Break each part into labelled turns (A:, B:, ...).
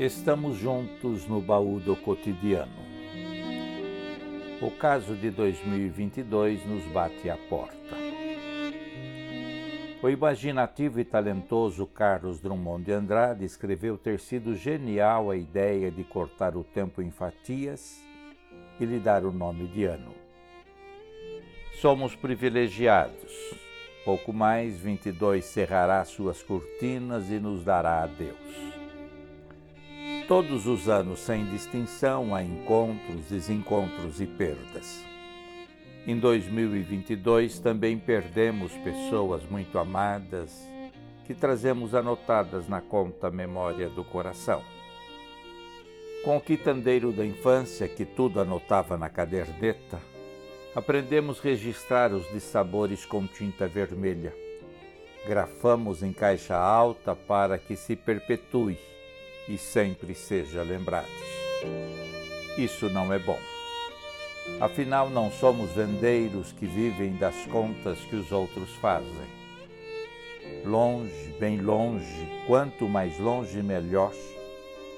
A: Estamos juntos no baú do cotidiano. O caso de 2022 nos bate à porta. O imaginativo e talentoso Carlos Drummond de Andrade escreveu ter sido genial a ideia de cortar o tempo em fatias e lhe dar o nome de ano. Somos privilegiados. Pouco mais, 22 cerrará suas cortinas e nos dará adeus. Todos os anos, sem distinção, há encontros, desencontros e perdas. Em 2022 também perdemos pessoas muito amadas que trazemos anotadas na conta memória do coração. Com o quitandeiro da infância, que tudo anotava na caderneta, aprendemos registrar os dissabores com tinta vermelha. Grafamos em caixa alta para que se perpetue e sempre seja lembrados. Isso não é bom. Afinal, não somos vendeiros que vivem das contas que os outros fazem. Longe, bem longe, quanto mais longe, melhor,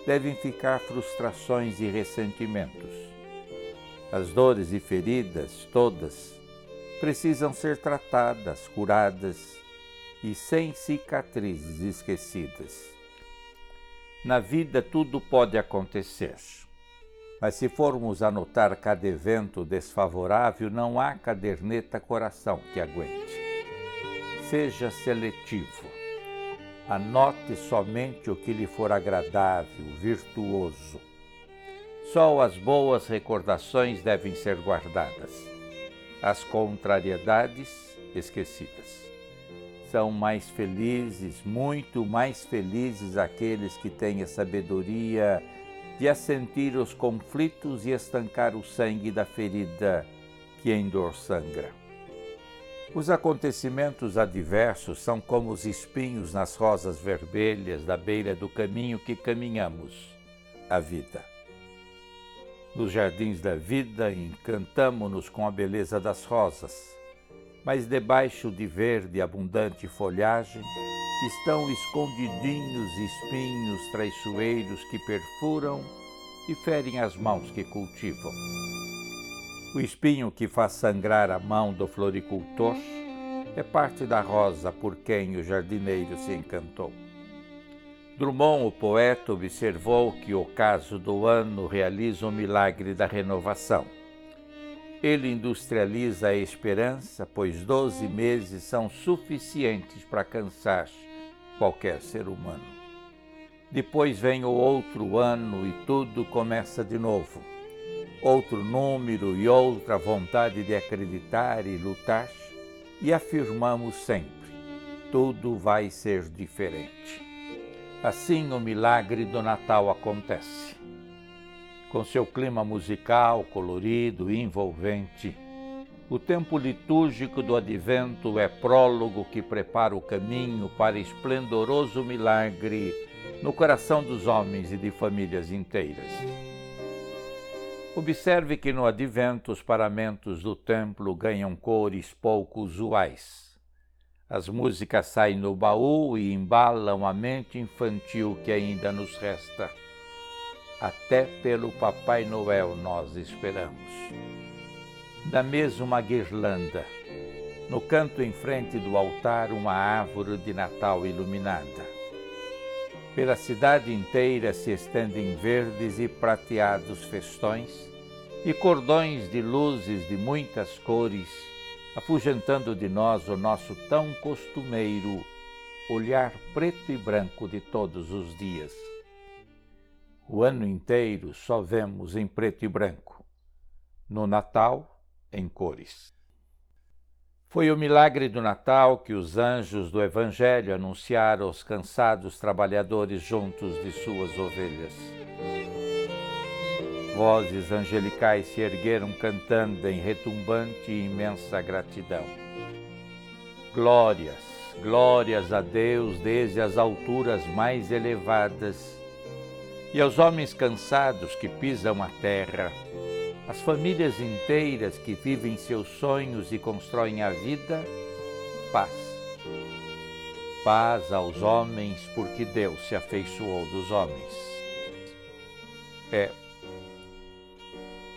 A: devem ficar frustrações e ressentimentos. As dores e feridas, todas, precisam ser tratadas, curadas e sem cicatrizes esquecidas. Na vida tudo pode acontecer. Mas se formos anotar cada evento desfavorável, não há caderneta coração que aguente. Seja seletivo. Anote somente o que lhe for agradável, virtuoso. Só as boas recordações devem ser guardadas, as contrariedades esquecidas são mais felizes, muito mais felizes aqueles que têm a sabedoria de assentir os conflitos e estancar o sangue da ferida que em dor sangra. Os acontecimentos adversos são como os espinhos nas rosas vermelhas da beira do caminho que caminhamos, a vida. Nos jardins da vida encantamo-nos com a beleza das rosas mas debaixo de verde abundante folhagem estão escondidinhos espinhos traiçoeiros que perfuram e ferem as mãos que cultivam. O espinho que faz sangrar a mão do floricultor é parte da rosa por quem o jardineiro se encantou. Drummond, o poeta, observou que o caso do ano realiza o milagre da renovação ele industrializa a esperança, pois doze meses são suficientes para cansar qualquer ser humano. Depois vem o outro ano e tudo começa de novo. Outro número e outra vontade de acreditar e lutar, e afirmamos sempre: tudo vai ser diferente. Assim o milagre do Natal acontece com seu clima musical colorido e envolvente. O tempo litúrgico do advento é prólogo que prepara o caminho para esplendoroso milagre no coração dos homens e de famílias inteiras. Observe que no advento os paramentos do templo ganham cores pouco usuais. As músicas saem no baú e embalam a mente infantil que ainda nos resta até pelo Papai Noel nós esperamos. Da mesa uma guirlanda, no canto em frente do altar uma árvore de Natal iluminada. Pela cidade inteira se estendem verdes e prateados festões e cordões de luzes de muitas cores, afugentando de nós o nosso tão costumeiro olhar preto e branco de todos os dias o ano inteiro só vemos em preto e branco, no Natal, em cores. Foi o milagre do Natal que os anjos do Evangelho anunciaram aos cansados trabalhadores juntos de suas ovelhas. Vozes angelicais se ergueram cantando em retumbante e imensa gratidão. Glórias, glórias a Deus desde as alturas mais elevadas e aos homens cansados que pisam a terra, às famílias inteiras que vivem seus sonhos e constroem a vida, paz. Paz aos homens, porque Deus se afeiçoou dos homens. é: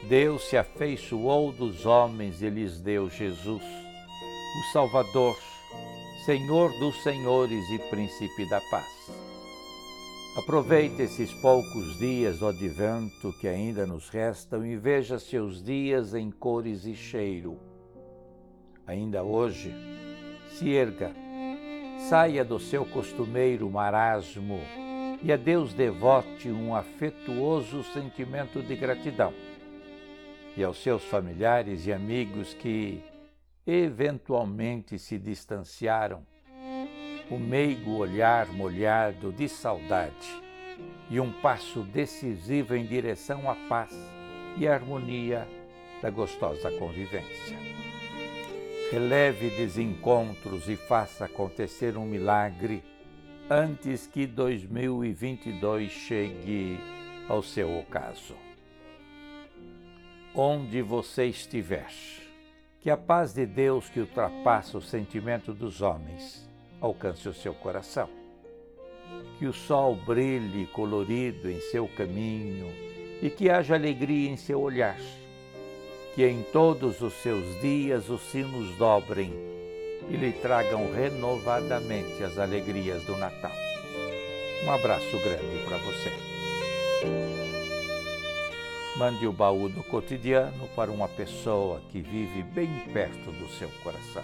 A: Deus se afeiçoou dos homens e lhes deu Jesus, o Salvador, Senhor dos senhores e Príncipe da paz. Aproveite esses poucos dias do advento que ainda nos restam e veja seus dias em cores e cheiro. Ainda hoje, se erga, saia do seu costumeiro marasmo e a Deus devote um afetuoso sentimento de gratidão. E aos seus familiares e amigos que eventualmente se distanciaram, o meigo olhar molhado de saudade e um passo decisivo em direção à paz e harmonia da gostosa convivência. Releve desencontros e faça acontecer um milagre antes que 2022 chegue ao seu ocaso. Onde você estiver, que a paz de Deus que ultrapassa o sentimento dos homens alcance o seu coração. Que o sol brilhe colorido em seu caminho e que haja alegria em seu olhar que em todos os seus dias os sinos dobrem e lhe tragam renovadamente as alegrias do Natal. Um abraço grande para você. Mande o baú do cotidiano para uma pessoa que vive bem perto do seu coração.